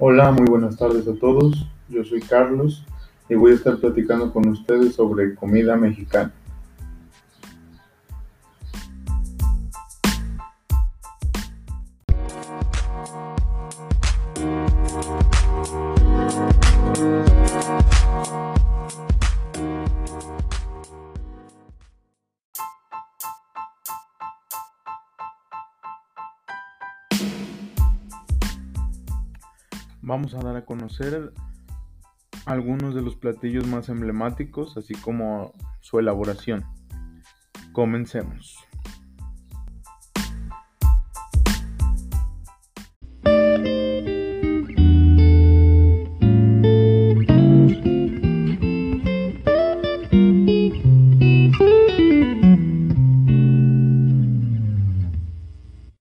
Hola, muy buenas tardes a todos. Yo soy Carlos y voy a estar platicando con ustedes sobre comida mexicana. Vamos a dar a conocer algunos de los platillos más emblemáticos, así como su elaboración. Comencemos.